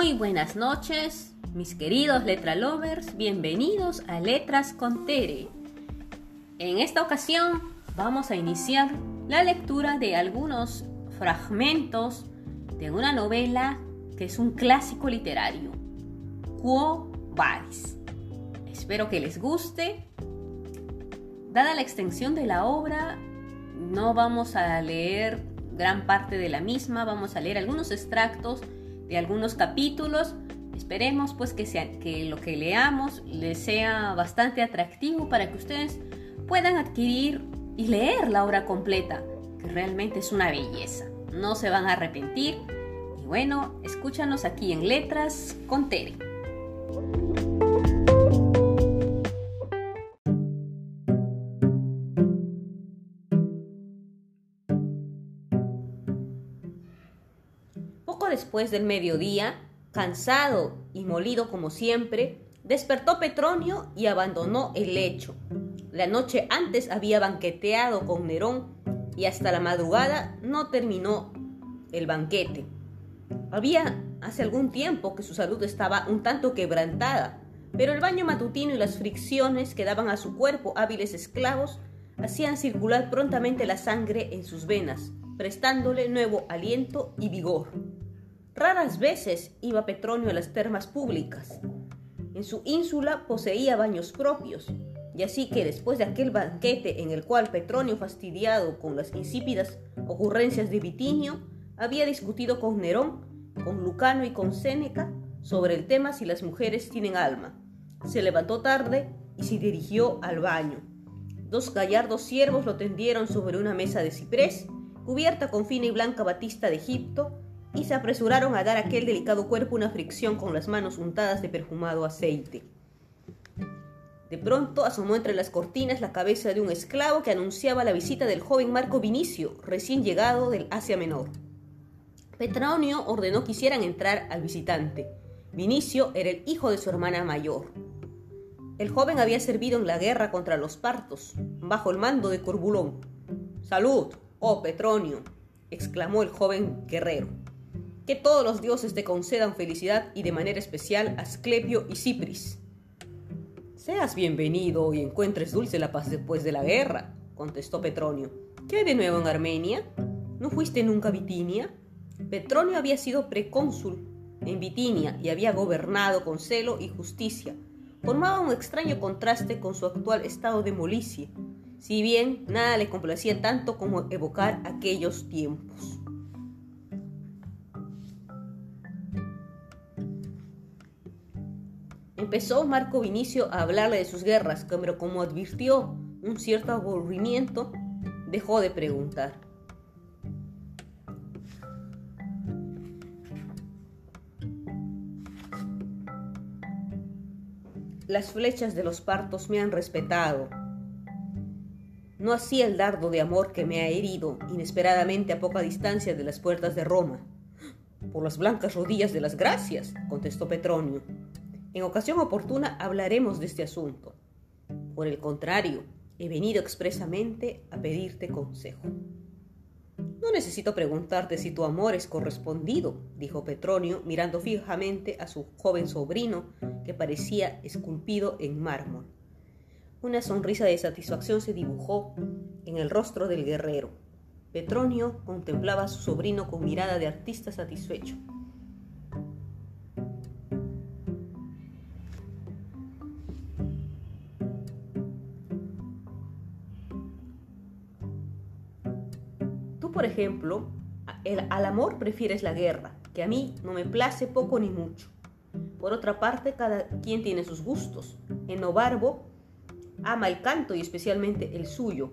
Muy buenas noches, mis queridos letra lovers, bienvenidos a Letras con Tere. En esta ocasión vamos a iniciar la lectura de algunos fragmentos de una novela que es un clásico literario, Quo Vadis. Espero que les guste. Dada la extensión de la obra, no vamos a leer gran parte de la misma, vamos a leer algunos extractos de algunos capítulos. Esperemos pues que, sea, que lo que leamos les sea bastante atractivo para que ustedes puedan adquirir y leer la obra completa, que realmente es una belleza. No se van a arrepentir. Y bueno, escúchanos aquí en Letras con Tere. Después del mediodía, cansado y molido como siempre, despertó Petronio y abandonó el lecho. La noche antes había banqueteado con Nerón y hasta la madrugada no terminó el banquete. Había hace algún tiempo que su salud estaba un tanto quebrantada, pero el baño matutino y las fricciones que daban a su cuerpo hábiles esclavos hacían circular prontamente la sangre en sus venas, prestándole nuevo aliento y vigor. Raras veces iba Petronio a las termas públicas. En su ínsula poseía baños propios, y así que después de aquel banquete en el cual Petronio, fastidiado con las insípidas ocurrencias de Vitinio, había discutido con Nerón, con Lucano y con Séneca sobre el tema si las mujeres tienen alma. Se levantó tarde y se dirigió al baño. Dos gallardos siervos lo tendieron sobre una mesa de ciprés, cubierta con fina y blanca batista de Egipto, y se apresuraron a dar a aquel delicado cuerpo una fricción con las manos untadas de perfumado aceite. De pronto asomó entre las cortinas la cabeza de un esclavo que anunciaba la visita del joven Marco Vinicio, recién llegado del Asia Menor. Petronio ordenó que hicieran entrar al visitante. Vinicio era el hijo de su hermana mayor. El joven había servido en la guerra contra los partos, bajo el mando de Corbulón. Salud, oh Petronio, exclamó el joven guerrero. Que todos los dioses te concedan felicidad y de manera especial a Asclepio y Cipris. Seas bienvenido y encuentres dulce la paz después de la guerra, contestó Petronio. ¿Qué de nuevo en Armenia? ¿No fuiste nunca a Bitinia? Petronio había sido precónsul en Bitinia y había gobernado con celo y justicia. Formaba un extraño contraste con su actual estado de molicie, si bien nada le complacía tanto como evocar aquellos tiempos. Empezó Marco Vinicio a hablarle de sus guerras, pero como advirtió un cierto aburrimiento, dejó de preguntar. Las flechas de los partos me han respetado. No así el dardo de amor que me ha herido inesperadamente a poca distancia de las puertas de Roma. Por las blancas rodillas de las gracias, contestó Petronio. En ocasión oportuna hablaremos de este asunto. Por el contrario, he venido expresamente a pedirte consejo. No necesito preguntarte si tu amor es correspondido, dijo Petronio, mirando fijamente a su joven sobrino, que parecía esculpido en mármol. Una sonrisa de satisfacción se dibujó en el rostro del guerrero. Petronio contemplaba a su sobrino con mirada de artista satisfecho. Por ejemplo, al amor prefieres la guerra, que a mí no me place poco ni mucho. Por otra parte, cada quien tiene sus gustos. Enobarbo ama el canto y especialmente el suyo.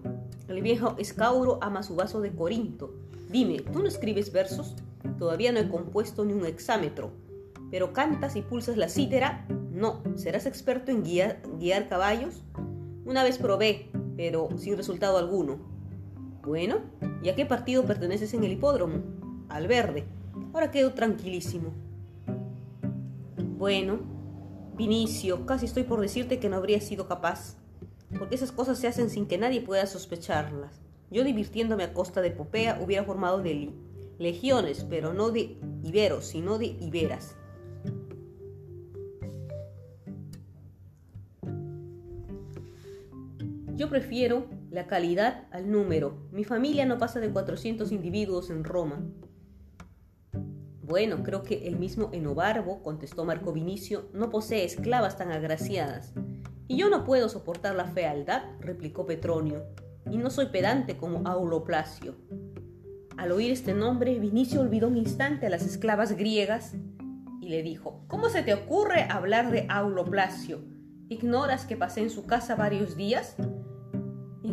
El viejo Escauro ama su vaso de Corinto. Dime, ¿tú no escribes versos? Todavía no he compuesto ni un hexámetro. ¿Pero cantas y pulsas la cítera? No. ¿Serás experto en guiar caballos? Una vez probé, pero sin resultado alguno. Bueno, ¿Y a qué partido perteneces en el hipódromo? Al verde. Ahora quedo tranquilísimo. Bueno, Vinicio, casi estoy por decirte que no habría sido capaz. Porque esas cosas se hacen sin que nadie pueda sospecharlas. Yo divirtiéndome a costa de Popea hubiera formado de legiones, pero no de iberos, sino de iberas. Yo prefiero la calidad al número. Mi familia no pasa de 400 individuos en Roma. Bueno, creo que el mismo Enobarbo, contestó Marco Vinicio, no posee esclavas tan agraciadas. Y yo no puedo soportar la fealdad, replicó Petronio, y no soy pedante como Auloplacio. Al oír este nombre, Vinicio olvidó un instante a las esclavas griegas y le dijo, ¿Cómo se te ocurre hablar de Auloplacio? ¿Ignoras que pasé en su casa varios días?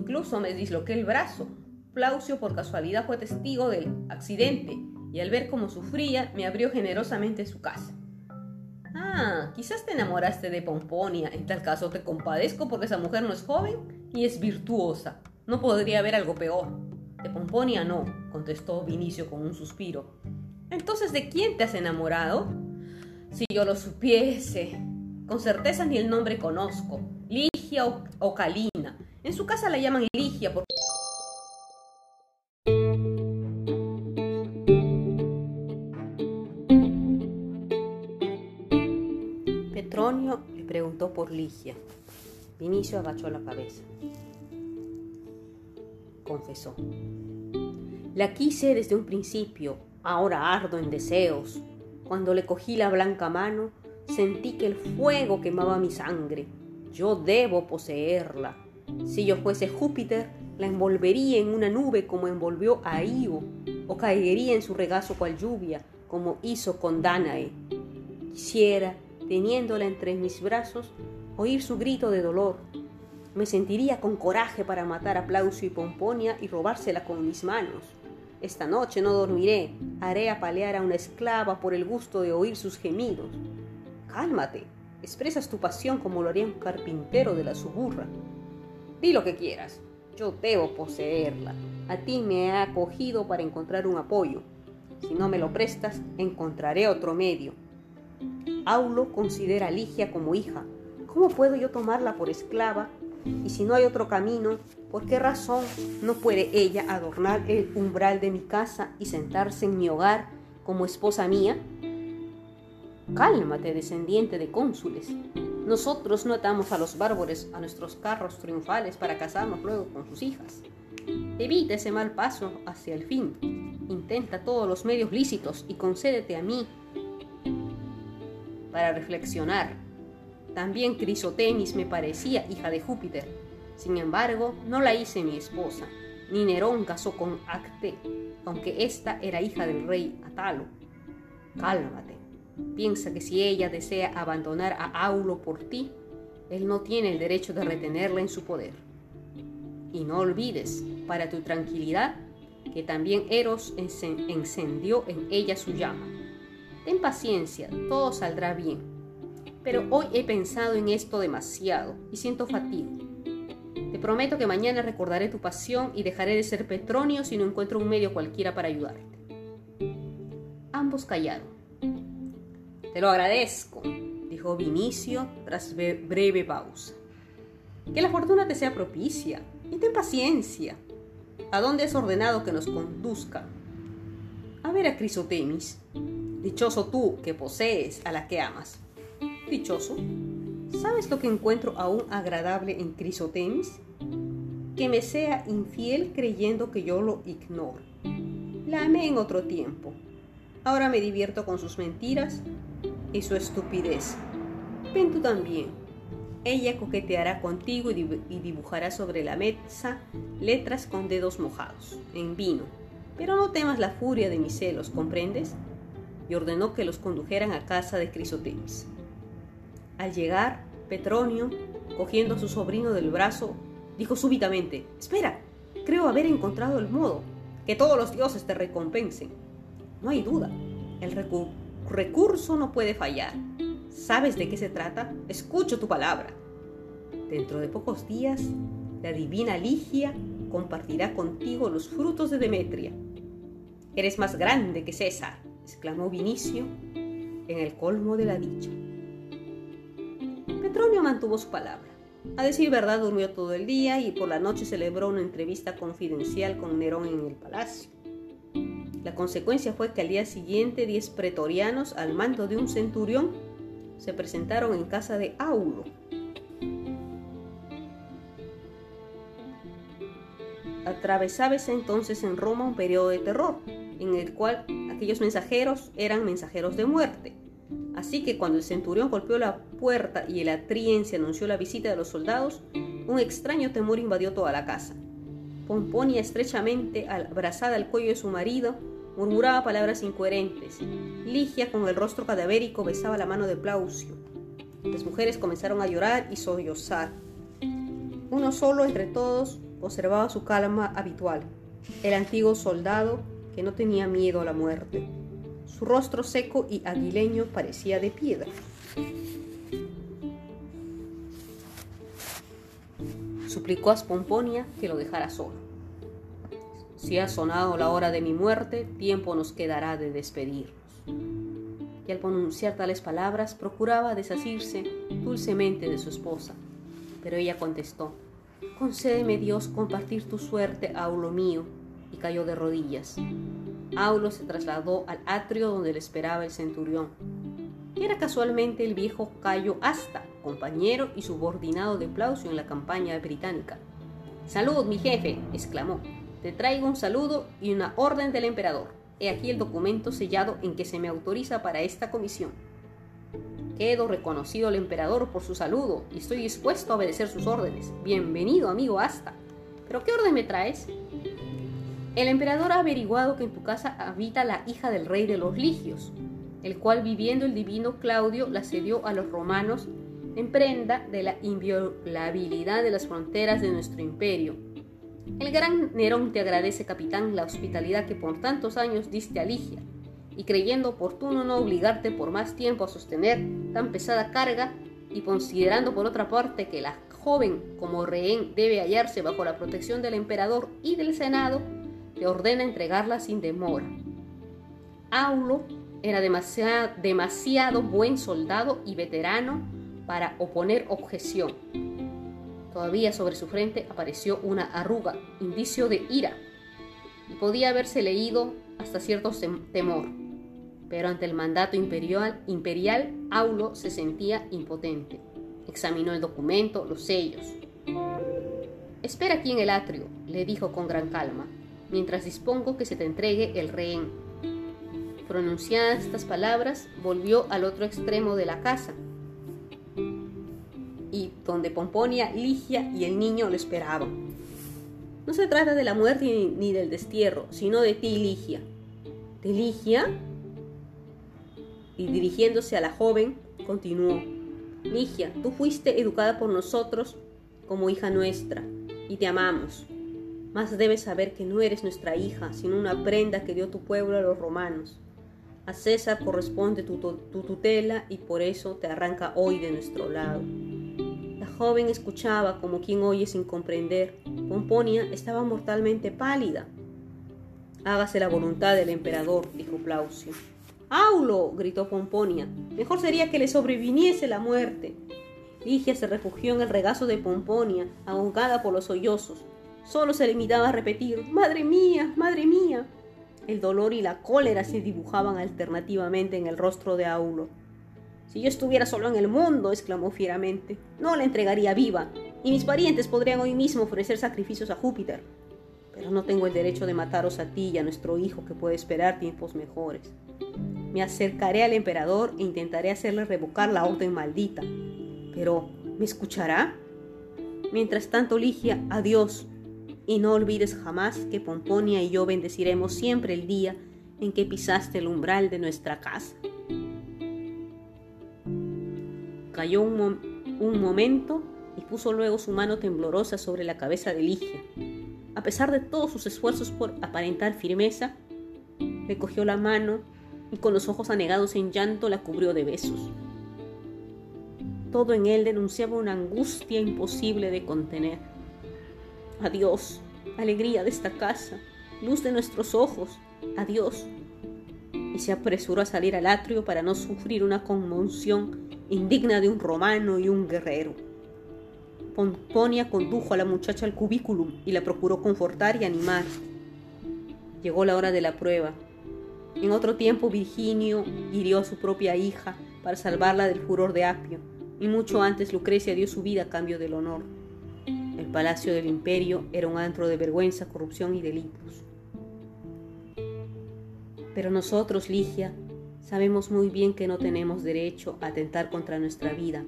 Incluso me disloqué el brazo. Plaucio por casualidad fue testigo del accidente y al ver cómo sufría me abrió generosamente su casa. Ah, quizás te enamoraste de Pomponia. En tal caso te compadezco porque esa mujer no es joven y es virtuosa. No podría haber algo peor. De Pomponia no, contestó Vinicio con un suspiro. Entonces, ¿de quién te has enamorado? Si yo lo supiese. Con certeza ni el nombre conozco. Ligia o, Calina. En su casa la llaman Ligia porque... Petronio le preguntó por Ligia. Vinicio agachó la cabeza. Confesó. La quise desde un principio, ahora ardo en deseos. Cuando le cogí la blanca mano, Sentí que el fuego quemaba mi sangre. Yo debo poseerla. Si yo fuese Júpiter, la envolvería en una nube como envolvió a Io, o caería en su regazo cual lluvia, como hizo con Danae. Quisiera, teniéndola entre mis brazos, oír su grito de dolor. Me sentiría con coraje para matar a Plaucio y Pomponia y robársela con mis manos. Esta noche no dormiré, haré apalear a una esclava por el gusto de oír sus gemidos. Cálmate, expresas tu pasión como lo haría un carpintero de la suburra. Di lo que quieras, yo debo poseerla. A ti me he acogido para encontrar un apoyo. Si no me lo prestas, encontraré otro medio. Aulo considera a Ligia como hija. ¿Cómo puedo yo tomarla por esclava? Y si no hay otro camino, ¿por qué razón no puede ella adornar el umbral de mi casa y sentarse en mi hogar como esposa mía? Cálmate, descendiente de cónsules. Nosotros no atamos a los bárbaros a nuestros carros triunfales para casarnos luego con sus hijas. Evita ese mal paso hacia el fin. Intenta todos los medios lícitos y concédete a mí para reflexionar. También Crisotemis me parecía hija de Júpiter. Sin embargo, no la hice mi esposa, ni Nerón casó con Acte, aunque ésta era hija del rey Atalo. Cálmate. Piensa que si ella desea abandonar a Aulo por ti, él no tiene el derecho de retenerla en su poder. Y no olvides, para tu tranquilidad, que también Eros encendió en ella su llama. Ten paciencia, todo saldrá bien. Pero hoy he pensado en esto demasiado y siento fatiga. Te prometo que mañana recordaré tu pasión y dejaré de ser Petronio si no encuentro un medio cualquiera para ayudarte. Ambos callaron. Te lo agradezco, dijo Vinicio tras breve pausa. Que la fortuna te sea propicia y ten paciencia. ¿A dónde has ordenado que nos conduzca? A ver a Crisotemis. Dichoso tú que posees a la que amas. Dichoso. ¿Sabes lo que encuentro aún agradable en Crisotemis? Que me sea infiel creyendo que yo lo ignoro. La amé en otro tiempo. Ahora me divierto con sus mentiras y su estupidez. Ven tú también. Ella coqueteará contigo y dibujará sobre la mesa letras con dedos mojados, en vino. Pero no temas la furia de mis celos, ¿comprendes? Y ordenó que los condujeran a casa de Crisotemis. Al llegar, Petronio, cogiendo a su sobrino del brazo, dijo súbitamente, Espera, creo haber encontrado el modo. Que todos los dioses te recompensen. No hay duda, el, recurso no puede fallar. ¿Sabes de qué se trata? Escucho tu palabra. Dentro de pocos días, la divina Ligia compartirá contigo los frutos de Demetria. Eres más grande que César, exclamó Vinicio en el colmo de la dicha. Petronio mantuvo su palabra. A decir verdad, durmió todo el día y por la noche celebró una entrevista confidencial con Nerón en el palacio. La consecuencia fue que al día siguiente diez pretorianos al mando de un centurión se presentaron en casa de Aulo. Atravesaba entonces en Roma un periodo de terror, en el cual aquellos mensajeros eran mensajeros de muerte. Así que cuando el centurión golpeó la puerta y el atriense anunció la visita de los soldados, un extraño temor invadió toda la casa. Pomponia, estrechamente abrazada al cuello de su marido, murmuraba palabras incoherentes. Ligia, con el rostro cadavérico, besaba la mano de Plaucio. Las mujeres comenzaron a llorar y sollozar. Uno solo entre todos conservaba su calma habitual, el antiguo soldado que no tenía miedo a la muerte. Su rostro seco y aguileño parecía de piedra. Suplicó a Spomponia que lo dejara solo. Si ha sonado la hora de mi muerte, tiempo nos quedará de despedirnos. Y al pronunciar tales palabras, procuraba desasirse dulcemente de su esposa. Pero ella contestó, Concédeme Dios compartir tu suerte, Aulo mío, y cayó de rodillas. Aulo se trasladó al atrio donde le esperaba el centurión. Era casualmente el viejo Cayo Asta, compañero y subordinado de Plaucio en la campaña británica. Salud, mi jefe, exclamó. Te traigo un saludo y una orden del emperador. He aquí el documento sellado en que se me autoriza para esta comisión. Quedo reconocido al emperador por su saludo y estoy dispuesto a obedecer sus órdenes. Bienvenido, amigo Asta. ¿Pero qué orden me traes? El emperador ha averiguado que en tu casa habita la hija del rey de los Ligios, el cual viviendo el divino Claudio la cedió a los romanos en prenda de la inviolabilidad de las fronteras de nuestro imperio. El gran Nerón te agradece, capitán, la hospitalidad que por tantos años diste a Ligia, y creyendo oportuno no obligarte por más tiempo a sostener tan pesada carga, y considerando por otra parte que la joven como rehén debe hallarse bajo la protección del emperador y del senado, te ordena entregarla sin demora. Aulo era demasiado, buen soldado y veterano para oponer objeción. Todavía sobre su frente apareció una arruga, indicio de ira, y podía haberse leído hasta cierto temor. Pero ante el mandato imperial, Aulo se sentía impotente. Examinó el documento, los sellos. Espera aquí en el atrio, le dijo con gran calma mientras dispongo que se te entregue el rehén. Pronunciadas estas palabras, volvió al otro extremo de la casa, y donde Pomponia, Ligia y el niño lo esperaban. No se trata de la muerte ni, del destierro, sino de ti, Ligia. ¿De Ligia? Y dirigiéndose a la joven, continuó. Ligia, tú fuiste educada por nosotros como hija nuestra, y te amamos más debes saber que no eres nuestra hija, sino una prenda que dio tu pueblo a los romanos. A César corresponde tu, tutela y por eso te arranca hoy de nuestro lado. Joven escuchaba como quien oye sin comprender. Pomponia estaba mortalmente pálida. Hágase la voluntad del emperador, dijo Plaucio. ¡Aulo! gritó Pomponia. Mejor sería que le sobreviniese la muerte. Ligia se refugió en el regazo de Pomponia, ahogada por los sollozos. Solo se limitaba a repetir, Madre mía, madre mía. El dolor y la cólera se dibujaban alternativamente en el rostro de Aulo. Si yo estuviera solo en el mundo, exclamó fieramente, no la entregaría viva, y mis parientes podrían hoy mismo ofrecer sacrificios a Júpiter. Pero no tengo el derecho de mataros a ti y a nuestro hijo que puede esperar tiempos mejores. Me acercaré al emperador e intentaré hacerle revocar la orden maldita. Pero, ¿me escuchará? Mientras tanto, Ligia, adiós, y no olvides jamás que Pomponia y yo bendeciremos siempre el día en que pisaste el umbral de nuestra casa. Cayó un, un momento y puso luego su mano temblorosa sobre la cabeza de Ligia. A pesar de todos sus esfuerzos por aparentar firmeza, le cogió la mano y con los ojos anegados en llanto la cubrió de besos. Todo en él denunciaba una angustia imposible de contener. Adiós, alegría de esta casa, luz de nuestros ojos. Adiós. Y se apresuró a salir al atrio para no sufrir una conmoción indigna de un romano y un guerrero. Pomponia condujo a la muchacha al cubículum y la procuró confortar y animar. Llegó la hora de la prueba. En otro tiempo Virginio hirió a su propia hija para salvarla del furor de Apio, y mucho antes Lucrecia dio su vida a cambio del honor. el palacio del imperio era un antro de vergüenza, corrupción y delitos. Pero nosotros, Ligia, sabemos muy bien que no tenemos derecho a atentar contra nuestra vida.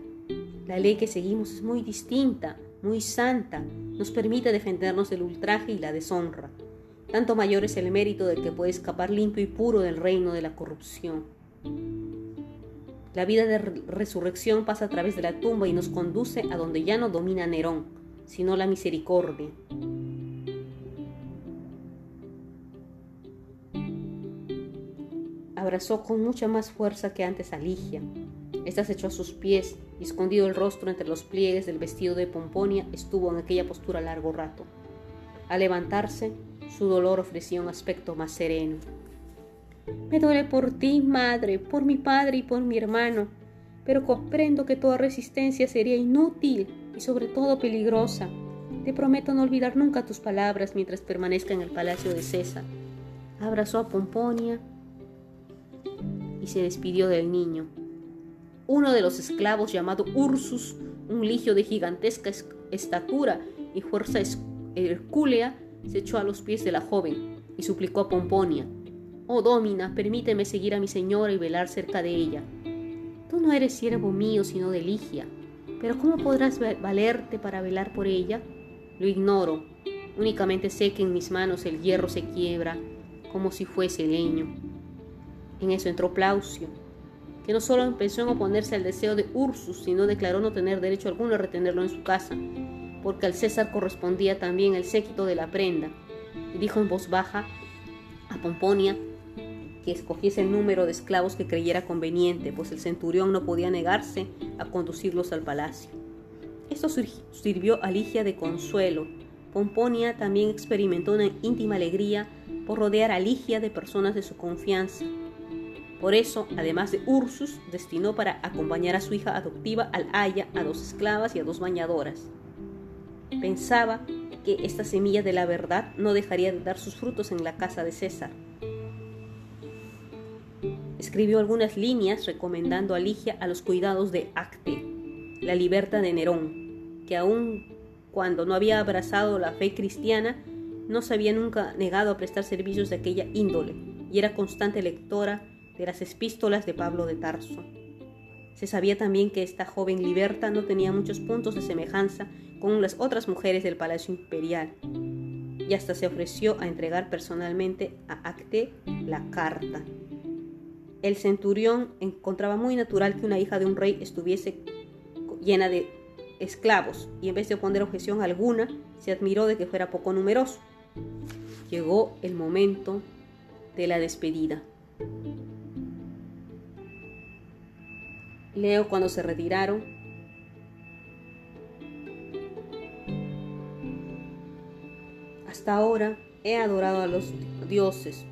La ley que seguimos es muy distinta, muy santa, nos permite defendernos del ultraje y la deshonra. Tanto mayor es el mérito del que puede escapar limpio y puro del reino de la corrupción. La vida de resurrección pasa a través de la tumba y nos conduce a donde ya no domina Nerón, sino la misericordia. Abrazó con mucha más fuerza que antes a Ligia. Esta se echó a sus pies y, escondido el rostro entre los pliegues del vestido de Pomponia, estuvo en aquella postura largo rato. Al levantarse, su dolor ofrecía un aspecto más sereno. Me duele por ti, madre, por mi padre y por mi hermano, pero comprendo que toda resistencia sería inútil y sobre todo peligrosa. Te prometo no olvidar nunca tus palabras mientras permanezca en el palacio de César. Abrazó a Pomponia y se despidió del niño. Uno de los esclavos llamado Ursus, un ligio de gigantesca estatura y fuerza hercúlea, se echó a los pies de la joven y suplicó a Pomponia, Oh Domina, permíteme seguir a mi señora y velar cerca de ella. Tú no eres siervo mío, sino de Ligia, pero ¿cómo podrás valerte para velar por ella? Lo ignoro, únicamente sé que en mis manos el hierro se quiebra como si fuese leño. En eso entró Plaucio, que no solo empezó en oponerse al deseo de Ursus, sino declaró no tener derecho alguno a retenerlo en su casa, porque al César correspondía también el séquito de la prenda, y dijo en voz baja a Pomponia que escogiese el número de esclavos que creyera conveniente, pues el centurión no podía negarse a conducirlos al palacio. Esto sirvió a Ligia de consuelo. Pomponia también experimentó una íntima alegría por rodear a Ligia de personas de su confianza. Por eso, además de Ursus, destinó para acompañar a su hija adoptiva al Aya a dos esclavas y a dos bañadoras. Pensaba que esta semilla de la verdad no dejaría de dar sus frutos en la casa de César. Escribió algunas líneas recomendando a Ligia a los cuidados de Acte, la libertad de Nerón, que aun cuando no había abrazado la fe cristiana, no se había nunca negado a prestar servicios de aquella índole y era constante lectora de las epístolas de Pablo de Tarso. Se sabía también que esta joven liberta no tenía muchos puntos de semejanza con las otras mujeres del palacio imperial y hasta se ofreció a entregar personalmente a Acte la carta el centurión encontraba muy natural que una hija de un rey estuviese llena de esclavos y en vez de poner objeción alguna, se admiró de que fuera poco numeroso. Llegó el momento de la despedida. Leo cuando se retiraron. Hasta ahora he adorado a los dioses,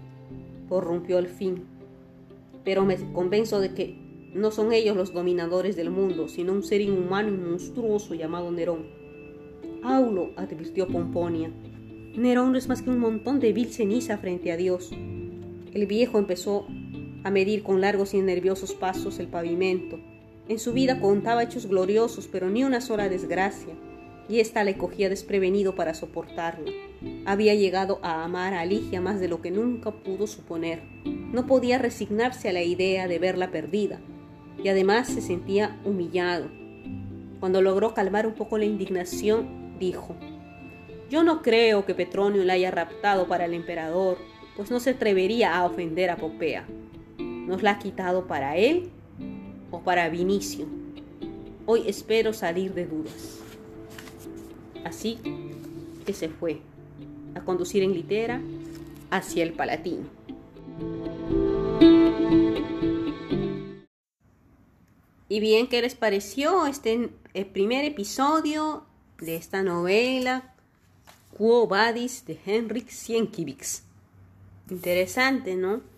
prorrumpió el fin pero me convenzo de que no son ellos los dominadores del mundo, sino un ser inhumano y monstruoso llamado Nerón. Aulo, advirtió Pomponia, Nerón no es más que un montón de vil ceniza frente a Dios. El viejo empezó a medir con largos y nerviosos pasos el pavimento. En su vida contaba hechos gloriosos, pero ni una sola desgracia, y ésta le cogía desprevenido para soportarlo. Había llegado a amar a Ligia más de lo que nunca pudo suponer. No podía resignarse a la idea de verla perdida, y además se sentía humillado. Cuando logró calmar un poco la indignación, dijo, Yo no creo que Petronio la haya raptado para el emperador, pues no se atrevería a ofender a Popea. ¿Nos la ha quitado para él o para Vinicio? Hoy espero salir de dudas. Así que se fue a conducir en litera hacia el Palatino. Y bien, ¿qué les pareció este el primer episodio de esta novela Quo Vadis de Henrik Sienkiewicz? Interesante, ¿no?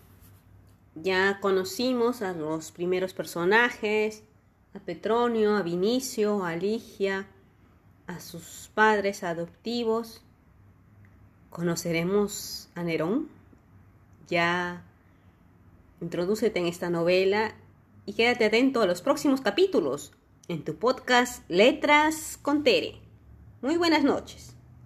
Ya conocimos a los primeros personajes, a Petronio, a Vinicio, a Ligia, a sus padres adoptivos. Conoceremos a Nerón. Ya introdúcete en esta novela y quédate atento a los próximos capítulos en tu podcast Letras con Tere. Muy buenas noches.